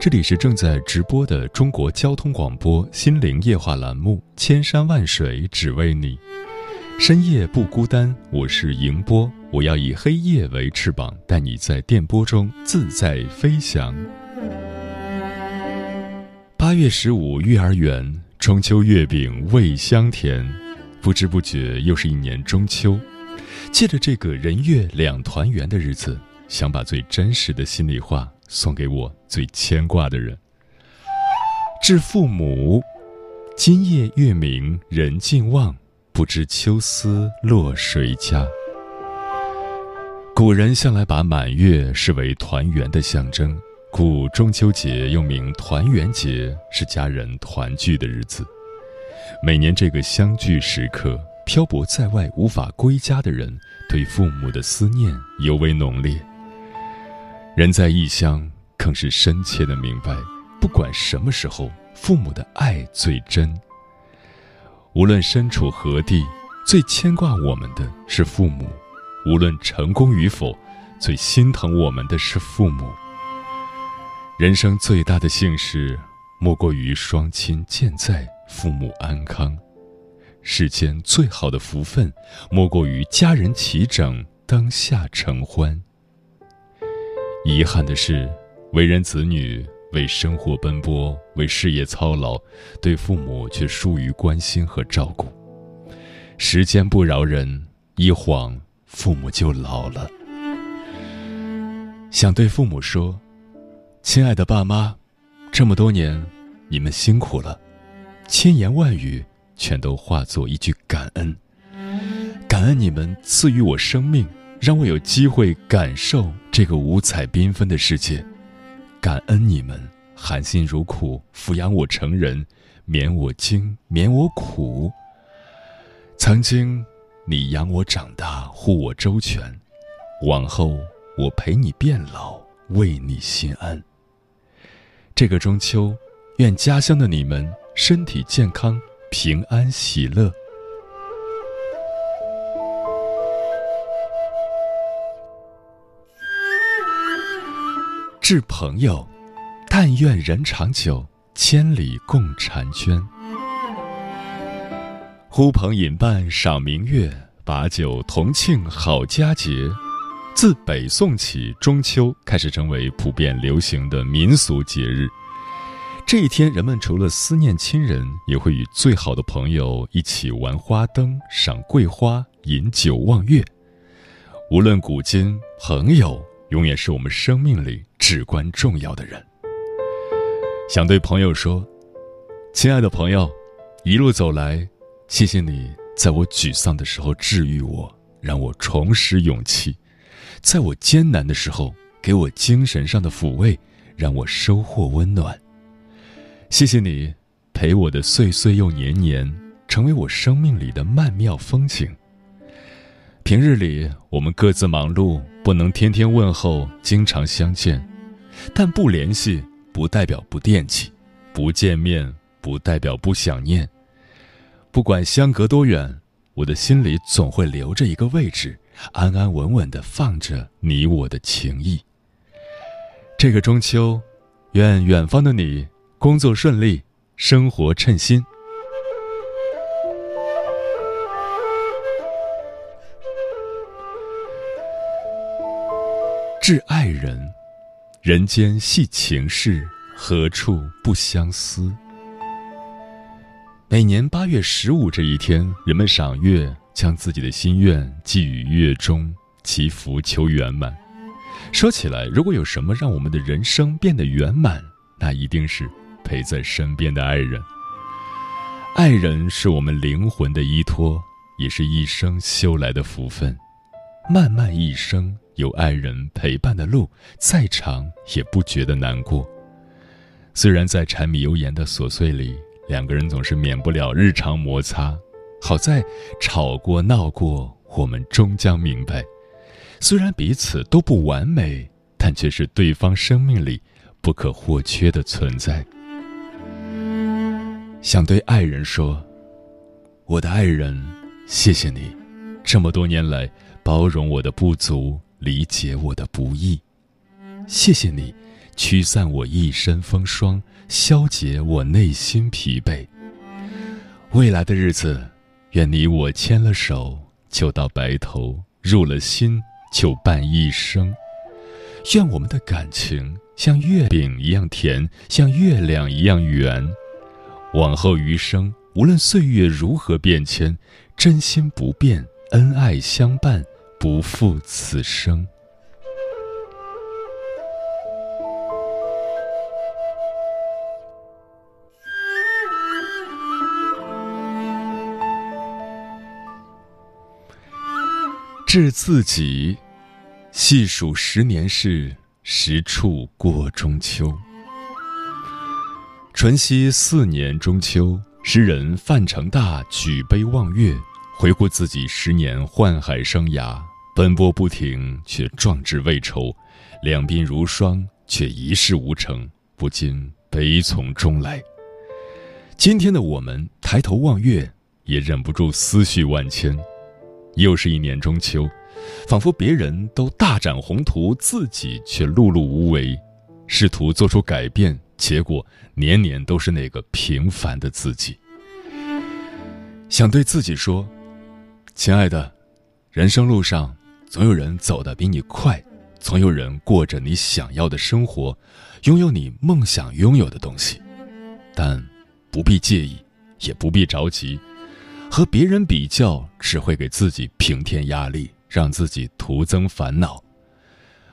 这里是正在直播的中国交通广播心灵夜话栏目《千山万水只为你》，深夜不孤单。我是迎波，我要以黑夜为翅膀，带你在电波中自在飞翔。八月十五，月儿圆，中秋月饼味香甜，不知不觉又是一年中秋。借着这个人月两团圆的日子，想把最真实的心里话。送给我最牵挂的人。致父母，今夜月明人尽望，不知秋思落谁家。古人向来把满月视为团圆的象征，故中秋节又名团圆节，是家人团聚的日子。每年这个相聚时刻，漂泊在外无法归家的人，对父母的思念尤为浓烈。人在异乡，更是深切的明白，不管什么时候，父母的爱最真。无论身处何地，最牵挂我们的是父母；无论成功与否，最心疼我们的是父母。人生最大的幸事，莫过于双亲健在，父母安康；世间最好的福分，莫过于家人齐整，当下承欢。遗憾的是，为人子女为生活奔波，为事业操劳，对父母却疏于关心和照顾。时间不饶人，一晃父母就老了。想对父母说：“亲爱的爸妈，这么多年，你们辛苦了。”千言万语全都化作一句感恩，感恩你们赐予我生命。让我有机会感受这个五彩缤纷的世界，感恩你们含辛茹苦抚养我成人，免我惊，免我苦。曾经你养我长大，护我周全，往后我陪你变老，为你心安。这个中秋，愿家乡的你们身体健康，平安喜乐。致朋友，但愿人长久，千里共婵娟。呼朋引伴赏明月，把酒同庆好佳节。自北宋起，中秋开始成为普遍流行的民俗节日。这一天，人们除了思念亲人，也会与最好的朋友一起玩花灯、赏桂花、饮酒望月。无论古今，朋友。永远是我们生命里至关重要的人。想对朋友说：“亲爱的朋友，一路走来，谢谢你在我沮丧的时候治愈我，让我重拾勇气；在我艰难的时候，给我精神上的抚慰，让我收获温暖。谢谢你陪我的岁岁又年年，成为我生命里的曼妙风景。平日里我们各自忙碌。”不能天天问候，经常相见，但不联系不代表不惦记，不见面不代表不想念。不管相隔多远，我的心里总会留着一个位置，安安稳稳地放着你我的情谊。这个中秋，愿远方的你工作顺利，生活称心。致爱人，人间系情事，何处不相思？每年八月十五这一天，人们赏月，将自己的心愿寄予月中，祈福求圆满。说起来，如果有什么让我们的人生变得圆满，那一定是陪在身边的爱人。爱人是我们灵魂的依托，也是一生修来的福分。漫漫一生，有爱人陪伴的路，再长也不觉得难过。虽然在柴米油盐的琐碎里，两个人总是免不了日常摩擦，好在吵过闹过，我们终将明白。虽然彼此都不完美，但却是对方生命里不可或缺的存在。想对爱人说：“我的爱人，谢谢你，这么多年来包容我的不足，理解我的不易。谢谢你，驱散我一身风霜，消解我内心疲惫。未来的日子，愿你我牵了手，就到白头；入了心。”就伴一生，愿我们的感情像月饼一样甜，像月亮一样圆。往后余生，无论岁月如何变迁，真心不变，恩爱相伴，不负此生。致自己。细数十年事，十处过中秋。淳熙四年中秋，诗人范成大举杯望月，回顾自己十年宦海生涯，奔波不停，却壮志未酬；两鬓如霜，却一事无成，不禁悲从中来。今天的我们抬头望月，也忍不住思绪万千。又是一年中秋。仿佛别人都大展宏图，自己却碌碌无为，试图做出改变，结果年年都是那个平凡的自己。想对自己说：“亲爱的，人生路上总有人走得比你快，总有人过着你想要的生活，拥有你梦想拥有的东西，但不必介意，也不必着急，和别人比较只会给自己平添压力。”让自己徒增烦恼，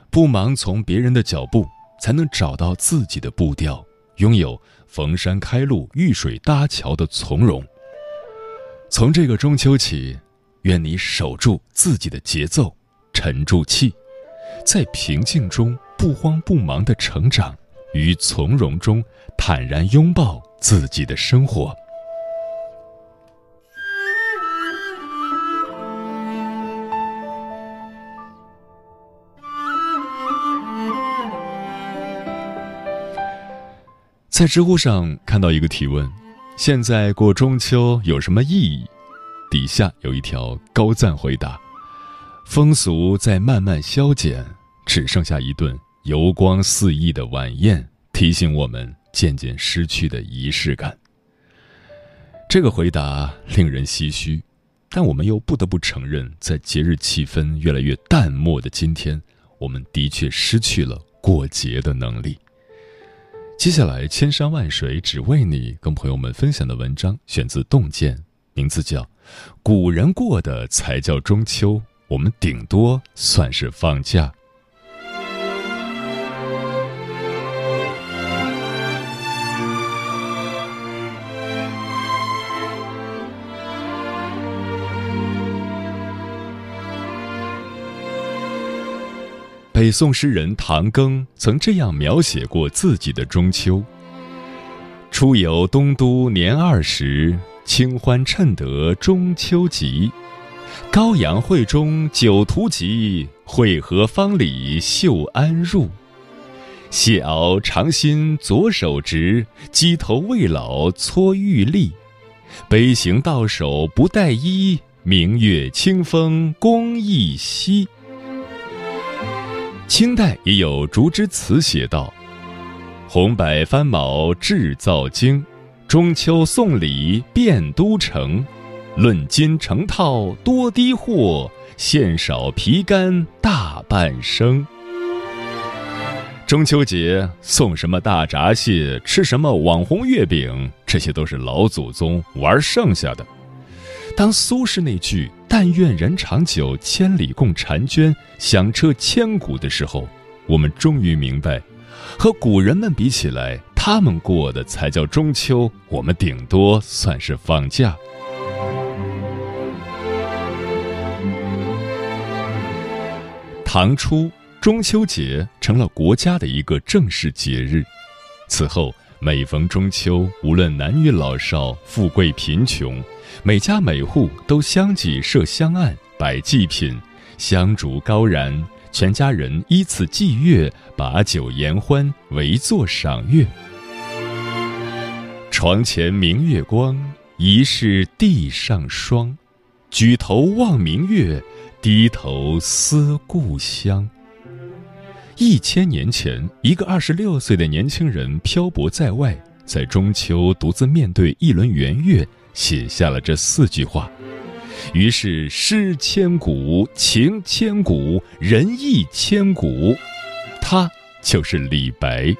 不盲从别人的脚步，才能找到自己的步调，拥有逢山开路、遇水搭桥的从容。从这个中秋起，愿你守住自己的节奏，沉住气，在平静中不慌不忙的成长，于从容中坦然拥抱自己的生活。在知乎上看到一个提问：“现在过中秋有什么意义？”底下有一条高赞回答：“风俗在慢慢消减，只剩下一顿油光四溢的晚宴，提醒我们渐渐失去的仪式感。”这个回答令人唏嘘，但我们又不得不承认，在节日气氛越来越淡漠的今天，我们的确失去了过节的能力。接下来，千山万水只为你，跟朋友们分享的文章选自《洞见》，名字叫《古人过的才叫中秋》，我们顶多算是放假。北宋诗人唐庚曾这样描写过自己的中秋：“初有东都年二十，清欢趁得中秋吉。羔羊会中酒徒集，会合方里秀安入。谢敖长心左手执，鸡头未老搓玉立。杯行到手不带衣，明月清风公益稀。”清代也有竹枝词写道：“红柏翻毛制造精，中秋送礼遍都城。论斤成套多低货，馅少皮干大半生。”中秋节送什么大闸蟹，吃什么网红月饼，这些都是老祖宗玩剩下的。当苏轼那句“但愿人长久，千里共婵娟”响彻千古的时候，我们终于明白，和古人们比起来，他们过的才叫中秋，我们顶多算是放假。唐初。中秋节成了国家的一个正式节日，此后每逢中秋，无论男女老少、富贵贫穷，每家每户都相继设香案、摆祭品、香烛高燃，全家人依次祭月，把酒言欢，围坐赏月。床前明月光，疑是地上霜。举头望明月，低头思故乡。一千年前，一个二十六岁的年轻人漂泊在外，在中秋独自面对一轮圆月，写下了这四句话。于是诗千古，情千古，人亦千古。他就是李白。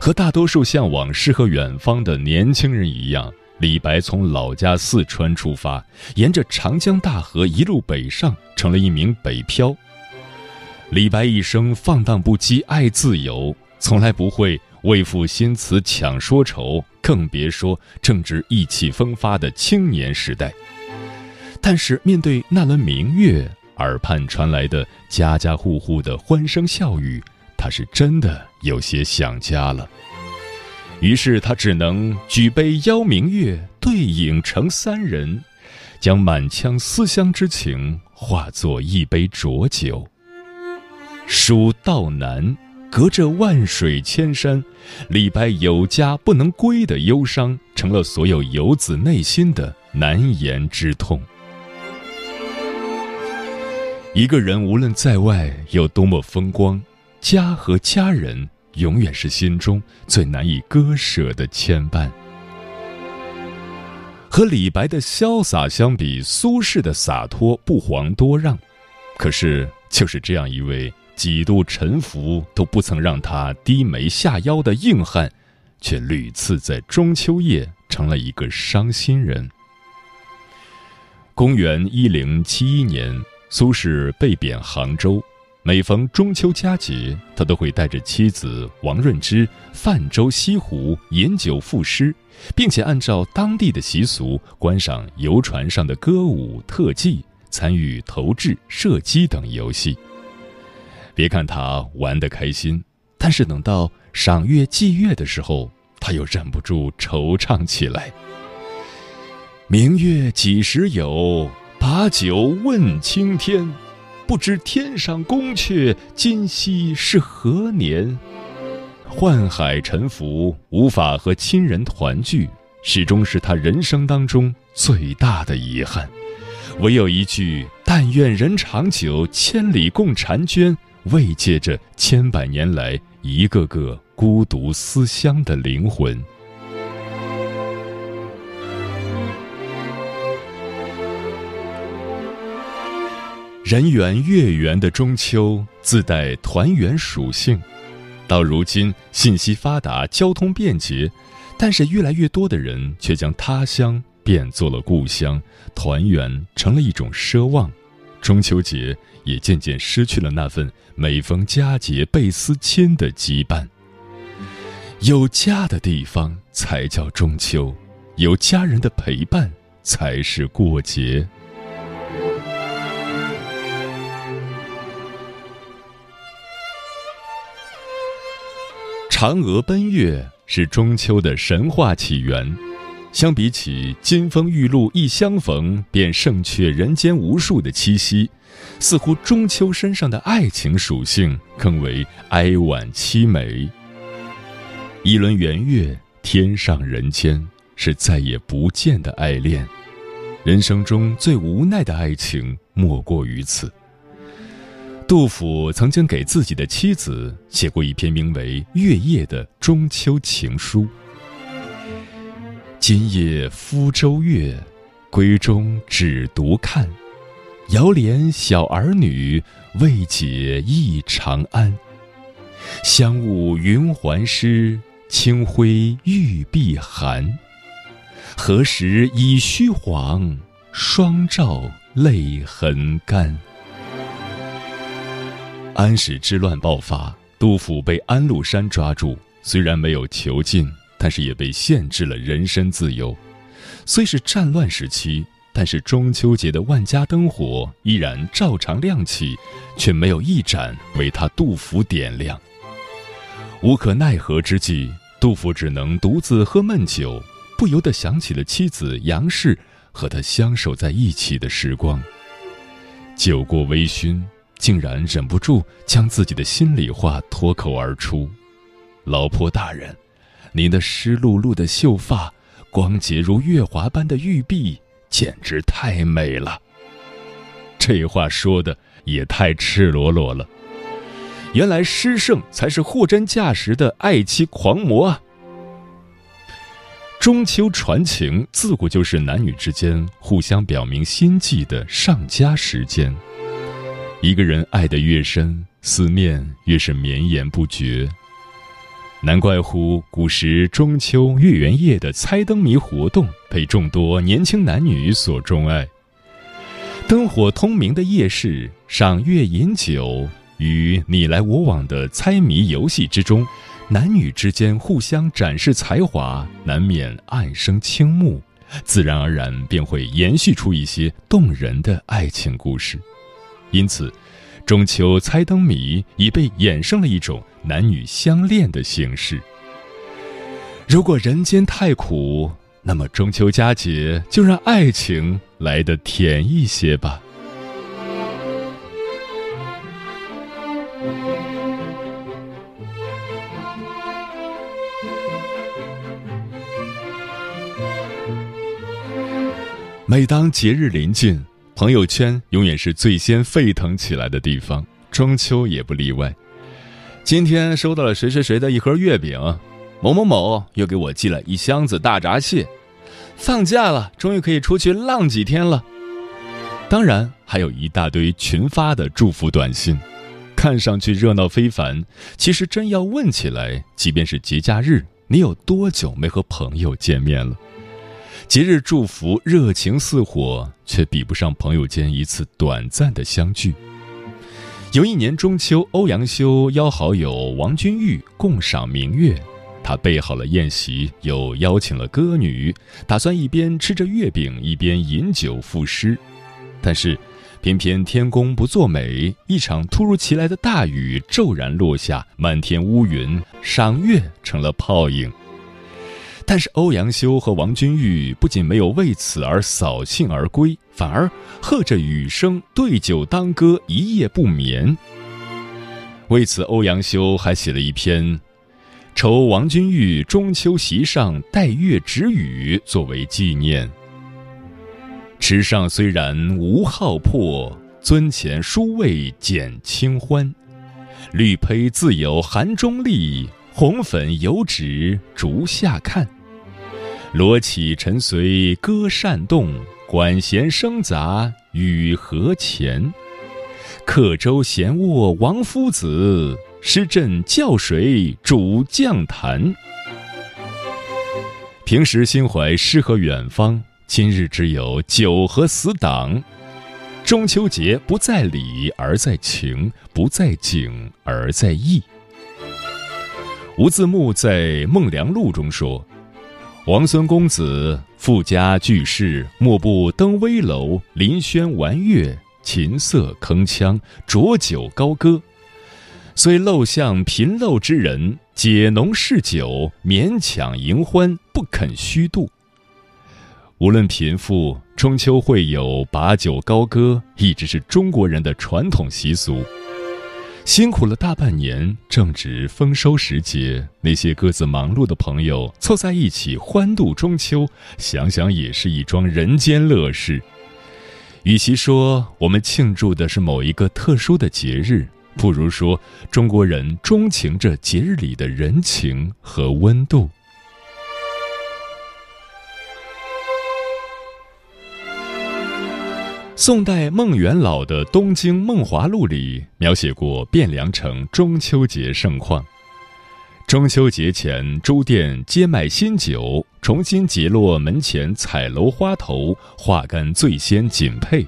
和大多数向往诗和远方的年轻人一样，李白从老家四川出发，沿着长江大河一路北上，成了一名北漂。李白一生放荡不羁，爱自由，从来不会为赋新词强说愁，更别说正值意气风发的青年时代。但是面对那轮明月，耳畔传来的家家户户的欢声笑语，他是真的有些想家了。于是他只能举杯邀明月，对影成三人，将满腔思乡之情化作一杯浊酒。蜀道难，隔着万水千山，李白有家不能归的忧伤，成了所有游子内心的难言之痛。一个人无论在外有多么风光，家和家人永远是心中最难以割舍的牵绊。和李白的潇洒相比，苏轼的洒脱不遑多让。可是，就是这样一位。几度沉浮都不曾让他低眉下腰的硬汉，却屡次在中秋夜成了一个伤心人。公元一零七一年，苏轼被贬杭州，每逢中秋佳节，他都会带着妻子王润之泛舟西湖，饮酒赋诗，并且按照当地的习俗观赏游船上的歌舞特技，参与投掷、射击等游戏。别看他玩得开心，但是等到赏月祭月的时候，他又忍不住惆怅起来。明月几时有？把酒问青天。不知天上宫阙，今夕是何年？宦海沉浮，无法和亲人团聚，始终是他人生当中最大的遗憾。唯有一句“但愿人长久，千里共婵娟”。慰藉着千百年来一个个孤独思乡的灵魂。人圆月圆的中秋自带团圆属性，到如今信息发达、交通便捷，但是越来越多的人却将他乡变作了故乡，团圆成了一种奢望。中秋节也渐渐失去了那份每逢佳节倍思亲的羁绊。有家的地方才叫中秋，有家人的陪伴才是过节。嫦娥奔月是中秋的神话起源。相比起金风玉露一相逢便胜却人间无数的七夕，似乎中秋身上的爱情属性更为哀婉凄美。一轮圆月，天上人间，是再也不见的爱恋。人生中最无奈的爱情莫过于此。杜甫曾经给自己的妻子写过一篇名为《月夜》的中秋情书。今夜鄜州月，闺中只独看。遥怜小儿女，未解忆长安。香雾云鬟湿，清辉玉臂寒。何时已虚晃，双照泪痕干。安史之乱爆发，杜甫被安禄山抓住，虽然没有囚禁，但是也被限制了人身自由。虽是战乱时期，但是中秋节的万家灯火依然照常亮起，却没有一盏为他杜甫点亮。无可奈何之际，杜甫只能独自喝闷酒，不由得想起了妻子杨氏和他相守在一起的时光。酒过微醺，竟然忍不住将自己的心里话脱口而出：“老婆大人，您的湿漉漉的秀发。”光洁如月华般的玉臂，简直太美了。这话说的也太赤裸裸了。原来诗圣才是货真价实的爱妻狂魔啊！中秋传情自古就是男女之间互相表明心迹的上佳时间。一个人爱得越深，思念越是绵延不绝。难怪乎古时中秋月圆夜的猜灯谜活动被众多年轻男女所钟爱。灯火通明的夜市，赏月饮酒，与你来我往的猜谜游戏之中，男女之间互相展示才华，难免暗生倾慕，自然而然便会延续出一些动人的爱情故事。因此。中秋猜灯谜已被衍生了一种男女相恋的形式。如果人间太苦，那么中秋佳节就让爱情来得甜一些吧。每当节日临近。朋友圈永远是最先沸腾起来的地方，中秋也不例外。今天收到了谁谁谁的一盒月饼，某某某又给我寄了一箱子大闸蟹。放假了，终于可以出去浪几天了。当然，还有一大堆群发的祝福短信，看上去热闹非凡。其实真要问起来，即便是节假日，你有多久没和朋友见面了？节日祝福热情似火，却比不上朋友间一次短暂的相聚。有一年中秋，欧阳修邀好友王君玉共赏明月，他备好了宴席，又邀请了歌女，打算一边吃着月饼，一边饮酒赋诗。但是，偏偏天公不作美，一场突如其来的大雨骤然落下，漫天乌云，赏月成了泡影。但是欧阳修和王君玉不仅没有为此而扫兴而归，反而和着雨声对酒当歌，一夜不眠。为此，欧阳修还写了一篇《酬王君玉中秋席上待月止雨》作为纪念。池上虽然无好破，樽前殊未减清欢。绿胚自有寒中立。红粉油纸竹下看，罗绮晨随歌扇动，管弦声杂雨荷前。客舟闲卧王夫子，诗阵教水煮酱坛。平时心怀诗和远方，今日只有酒和死党。中秋节不在礼而在情，不在景而在意。吴自牧在《梦良录》中说：“王孙公子富家巨士，莫不登危楼，临轩玩乐，琴瑟铿锵，浊酒高歌。虽陋巷贫陋之人，解浓嗜酒，勉强迎欢，不肯虚度。无论贫富，中秋会有把酒高歌，一直是中国人的传统习俗。”辛苦了大半年，正值丰收时节，那些各自忙碌的朋友凑在一起欢度中秋，想想也是一桩人间乐事。与其说我们庆祝的是某一个特殊的节日，不如说中国人钟情着节日里的人情和温度。宋代孟元老的《东京梦华录》里描写过汴梁城中秋节盛况。中秋节前，诸店皆卖新酒，重新结落门前彩楼花头，化干醉仙锦佩。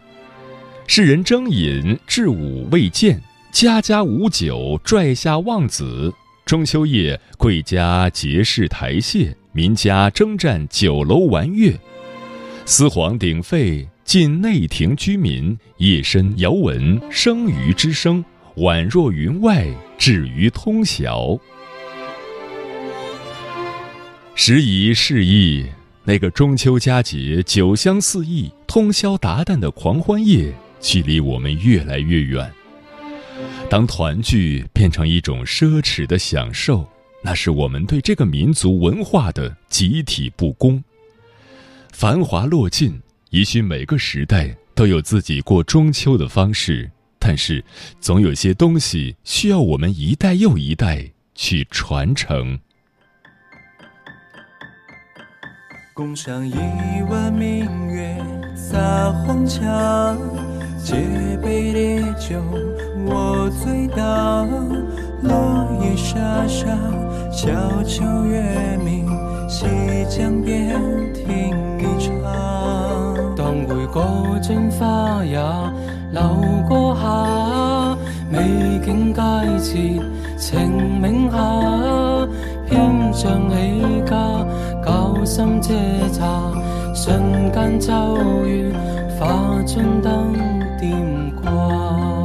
世人争饮，至午未见，家家无酒，拽下望子。中秋夜，贵家结事台榭，民家征战酒楼玩乐，司皇鼎沸。近内廷居民夜深遥闻生鱼之声，宛若云外，至于通晓。时移世易，那个中秋佳节，酒香四溢、通宵达旦的狂欢夜，距离我们越来越远。当团聚变成一种奢侈的享受，那是我们对这个民族文化的集体不公。繁华落尽。也许每个时代都有自己过中秋的方式，但是总有些东西需要我们一代又一代去传承。共赏一碗明月，撒黄墙，借杯烈酒，我醉倒。落叶沙沙，小桥月明，西江边听。过尽花也流过下，美景佳节情明下，偏唱起家，旧心遮茶，瞬间秋月化春灯点挂。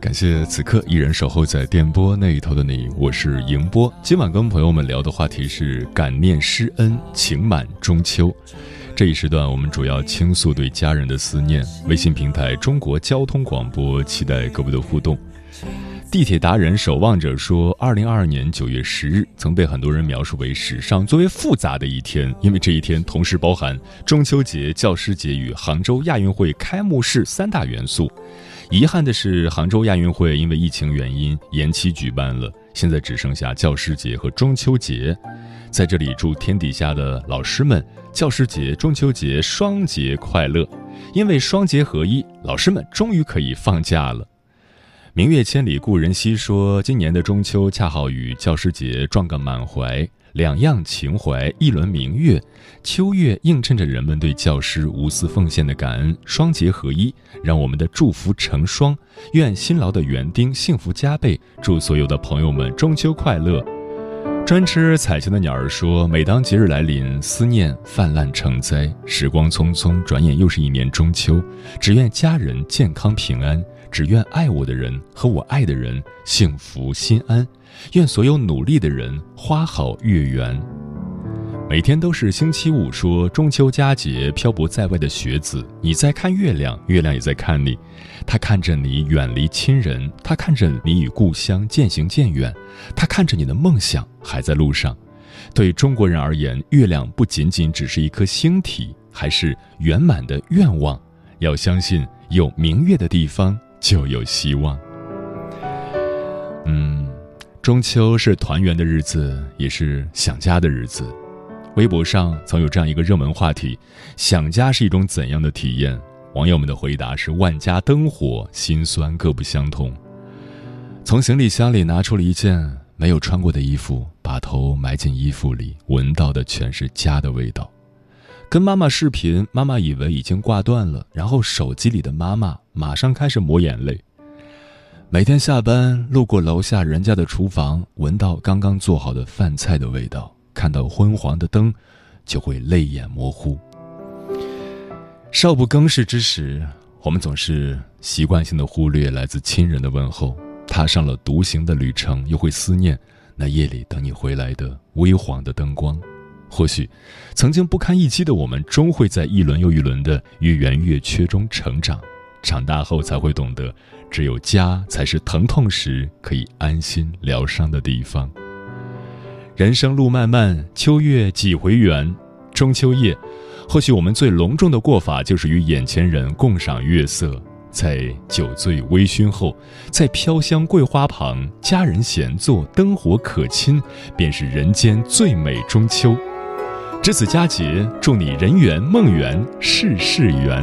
感谢此刻依然守候在电波那一头的你，我是迎波。今晚跟朋友们聊的话题是感念师恩，情满中秋。这一时段我们主要倾诉对家人的思念。微信平台中国交通广播，期待各位的互动。地铁达人守望者说，二零二二年九月十日曾被很多人描述为史上最为复杂的一天，因为这一天同时包含中秋节、教师节与杭州亚运会开幕式三大元素。遗憾的是，杭州亚运会因为疫情原因延期举办了，现在只剩下教师节和中秋节。在这里祝天底下的老师们教师节、中秋节双节快乐！因为双节合一，老师们终于可以放假了。明月千里故人西说，今年的中秋恰好与教师节撞个满怀，两样情怀一轮明月，秋月映衬着人们对教师无私奉献的感恩，双节合一，让我们的祝福成双。愿辛劳的园丁幸福加倍，祝所有的朋友们中秋快乐。专吃彩球的鸟儿说，每当节日来临，思念泛滥成灾，时光匆匆，转眼又是一年中秋，只愿家人健康平安。只愿爱我的人和我爱的人幸福心安，愿所有努力的人花好月圆。每天都是星期五，说中秋佳节，漂泊在外的学子，你在看月亮，月亮也在看你。他看着你远离亲人，他看着你与故乡渐行渐远，他看着你的梦想还在路上。对中国人而言，月亮不仅仅只是一颗星体，还是圆满的愿望。要相信，有明月的地方。就有希望。嗯，中秋是团圆的日子，也是想家的日子。微博上曾有这样一个热门话题：想家是一种怎样的体验？网友们的回答是：万家灯火，心酸各不相同。从行李箱里拿出了一件没有穿过的衣服，把头埋进衣服里，闻到的全是家的味道。跟妈妈视频，妈妈以为已经挂断了，然后手机里的妈妈马上开始抹眼泪。每天下班路过楼下人家的厨房，闻到刚刚做好的饭菜的味道，看到昏黄的灯，就会泪眼模糊。少不更事之时，我们总是习惯性的忽略来自亲人的问候，踏上了独行的旅程，又会思念那夜里等你回来的微黄的灯光。或许，曾经不堪一击的我们，终会在一轮又一轮的月圆月缺中成长。长大后才会懂得，只有家才是疼痛时可以安心疗伤的地方。人生路漫漫，秋月几回圆。中秋夜，或许我们最隆重的过法，就是与眼前人共赏月色，在酒醉微醺后，在飘香桂花旁，家人闲坐，灯火可亲，便是人间最美中秋。值此佳节，祝你人圆梦圆，事事圆。